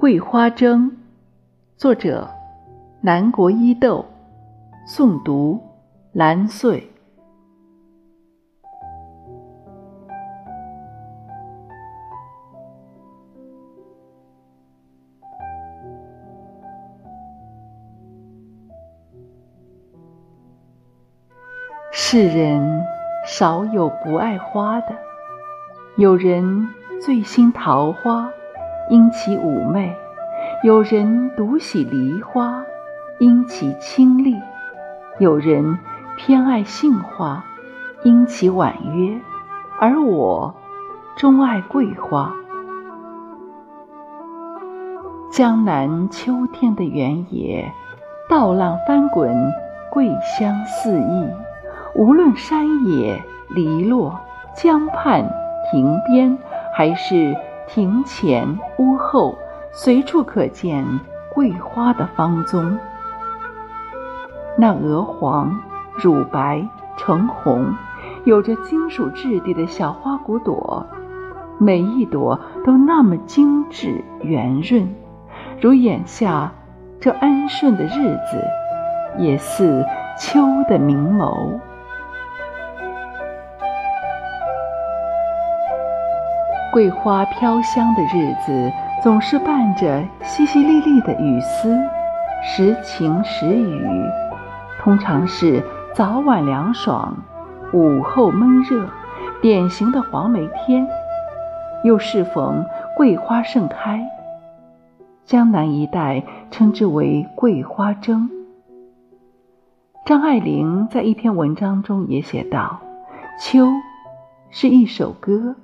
桂花蒸，作者南国伊豆，诵读蓝穗。世人少有不爱花的，有人醉心桃花。因其妩媚，有人独喜梨花，因其清丽；有人偏爱杏花，因其婉约。而我钟爱桂花。江南秋天的原野，稻浪翻滚，桂香四溢。无论山野篱落、江畔亭边，还是。庭前屋后，随处可见桂花的芳踪。那鹅黄、乳白、橙红，有着金属质地的小花骨朵，每一朵都那么精致圆润，如眼下这安顺的日子，也似秋的明眸。桂花飘香的日子，总是伴着淅淅沥沥的雨丝，时晴时雨。通常是早晚凉爽，午后闷热，典型的黄梅天。又适逢桂花盛开，江南一带称之为“桂花蒸”。张爱玲在一篇文章中也写道：“秋是一首歌。”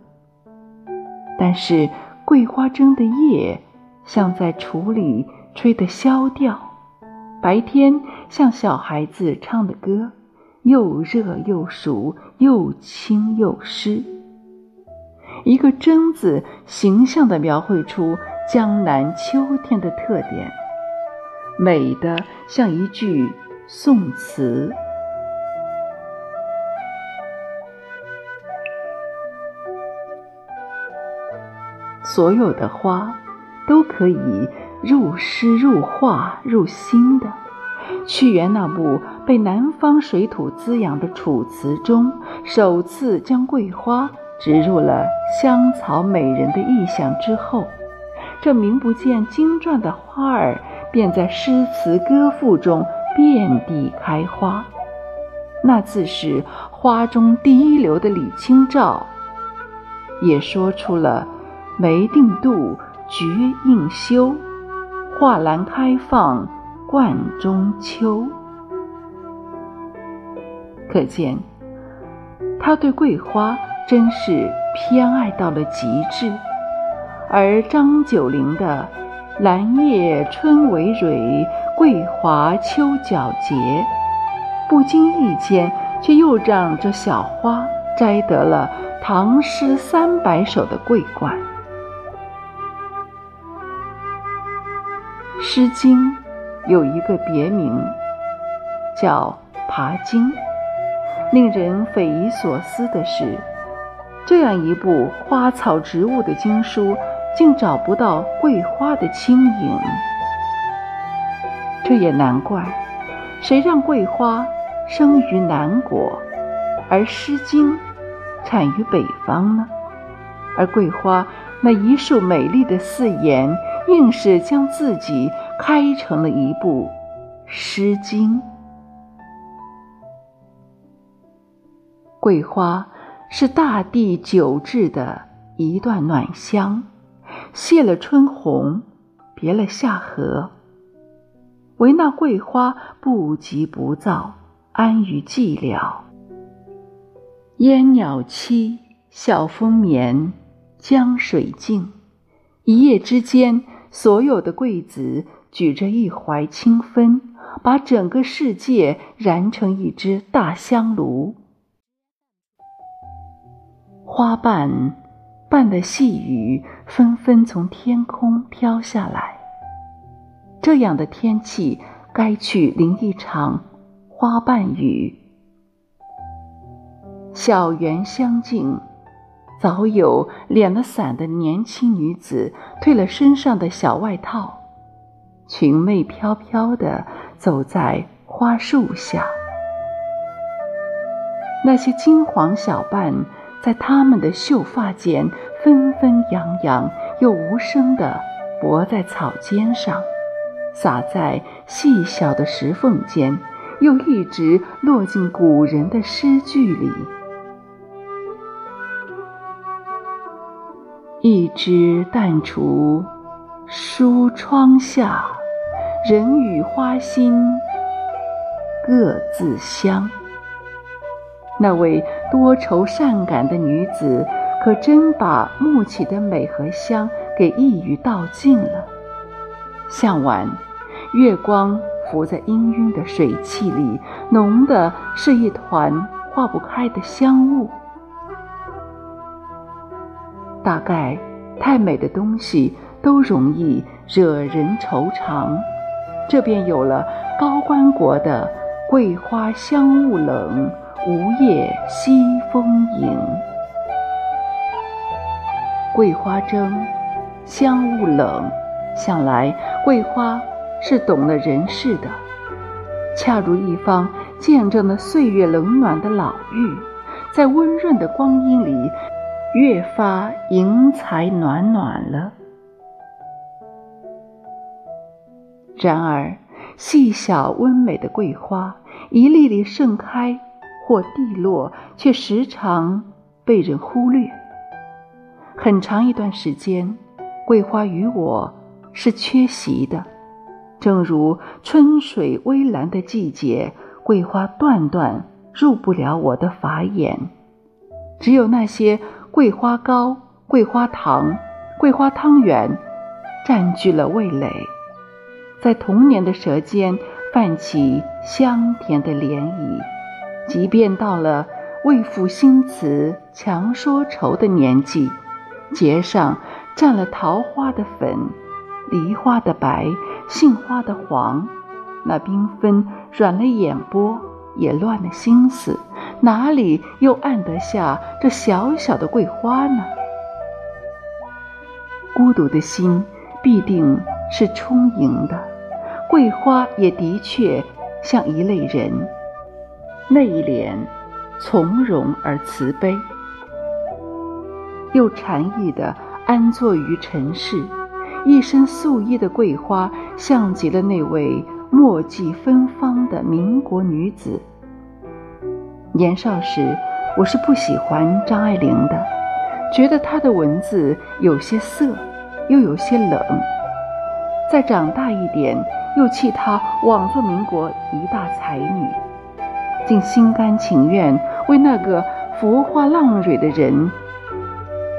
但是桂花蒸的叶，像在橱里吹的箫调；白天像小孩子唱的歌，又热又熟，又清又湿。一个“蒸”字，形象地描绘出江南秋天的特点，美的像一句宋词。所有的花，都可以入诗、入画、入心的。屈原那部被南方水土滋养的《楚辞》中，首次将桂花植入了香草美人的意象之后，这名不见经传的花儿，便在诗词歌赋中遍地开花。那自是花中第一流的李清照，也说出了。梅定妒，菊应羞，画栏开放，冠中秋。可见，他对桂花真是偏爱到了极致。而张九龄的“兰叶春葳蕤，桂华秋皎洁”，不经意间却又让这小花摘得了唐诗三百首的桂冠。《诗经》有一个别名，叫《爬经》。令人匪夷所思的是，这样一部花草植物的经书，竟找不到桂花的轻影。这也难怪，谁让桂花生于南国，而《诗经》产于北方呢？而桂花那一束美丽的四言。硬是将自己开成了一部《诗经》。桂花是大地久置的一段暖香，谢了春红，别了夏荷。唯那桂花不急不躁，安于寂寥。烟鸟栖，晓风眠，江水静，一夜之间。所有的桂子举着一怀清芬，把整个世界燃成一只大香炉。花瓣瓣的细雨纷纷从天空飘下来。这样的天气，该去淋一场花瓣雨。小园香径，早有敛了伞的年轻女子褪了身上的小外套，裙袂飘飘地走在花树下。那些金黄小瓣在他们的秀发间纷纷扬扬，又无声地泊在草尖上，洒在细小的石缝间，又一直落进古人的诗句里。一枝淡竹疏窗下，人语花心各自香。那位多愁善感的女子，可真把幕起的美和香给一语道尽了。向晚，月光浮在氤氲的水汽里，浓的是一团化不开的香雾。大概，太美的东西都容易惹人惆怅，这便有了高官国的“桂花香雾冷，梧叶西风迎”。桂花争，香雾冷，想来桂花是懂了人世的，恰如一方见证了岁月冷暖的老玉，在温润的光阴里。越发盈才暖暖了。然而，细小温美的桂花，一粒粒盛开或蒂落，却时常被人忽略。很长一段时间，桂花与我是缺席的，正如春水微澜的季节，桂花断断入不了我的法眼。只有那些。桂花糕、桂花糖、桂花汤圆，占据了味蕾，在童年的舌尖泛起香甜的涟漪。即便到了为赋新词强说愁的年纪，睫上蘸了桃花的粉、梨花的白、杏花的黄，那缤纷软了眼波，也乱了心思。哪里又按得下这小小的桂花呢？孤独的心必定是充盈的，桂花也的确像一类人，内敛、从容而慈悲，又禅意地安坐于尘世。一身素衣的桂花，像极了那位墨迹芬芳的民国女子。年少时，我是不喜欢张爱玲的，觉得她的文字有些涩，又有些冷。再长大一点，又弃她枉做民国一大才女，竟心甘情愿为那个浮华浪蕊的人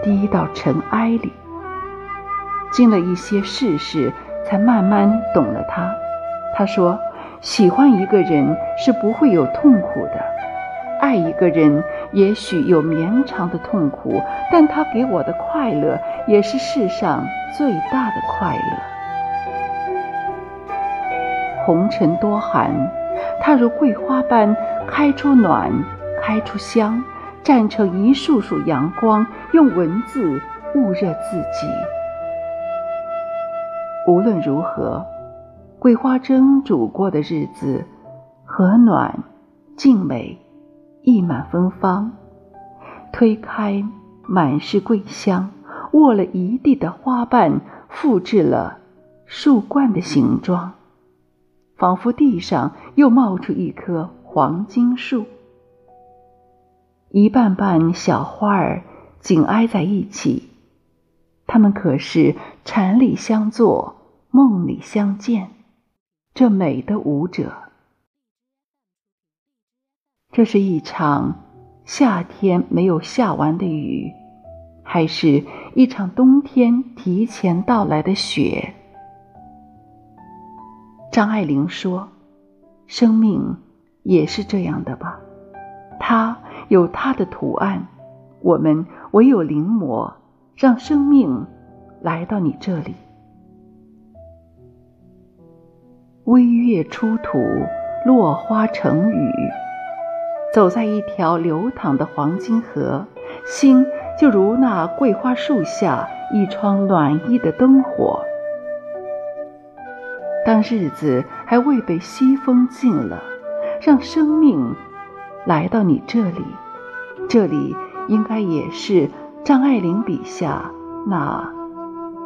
低到尘埃里。经了一些世事，才慢慢懂了她。她说：“喜欢一个人是不会有痛苦的。”爱一个人也许有绵长的痛苦，但他给我的快乐也是世上最大的快乐。红尘多寒，它如桂花般开出暖，开出香，绽成一束束阳光，用文字焐热自己。无论如何，桂花蒸煮过的日子，和暖，静美。溢满芬芳，推开满是桂香，握了一地的花瓣，复制了树冠的形状，仿佛地上又冒出一棵黄金树。一瓣瓣小花儿紧挨在一起，它们可是禅里相坐，梦里相见，这美的舞者。这是一场夏天没有下完的雨，还是一场冬天提前到来的雪？张爱玲说：“生命也是这样的吧，它有它的图案，我们唯有临摹，让生命来到你这里。微月出土，落花成雨。”走在一条流淌的黄金河，心就如那桂花树下一窗暖意的灯火。当日子还未被西风尽了，让生命来到你这里，这里应该也是张爱玲笔下那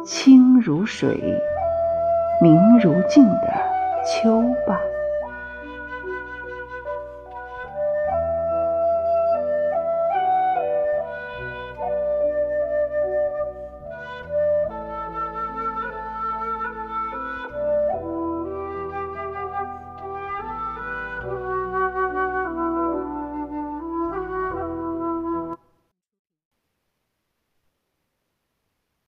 清如水、明如镜的秋吧。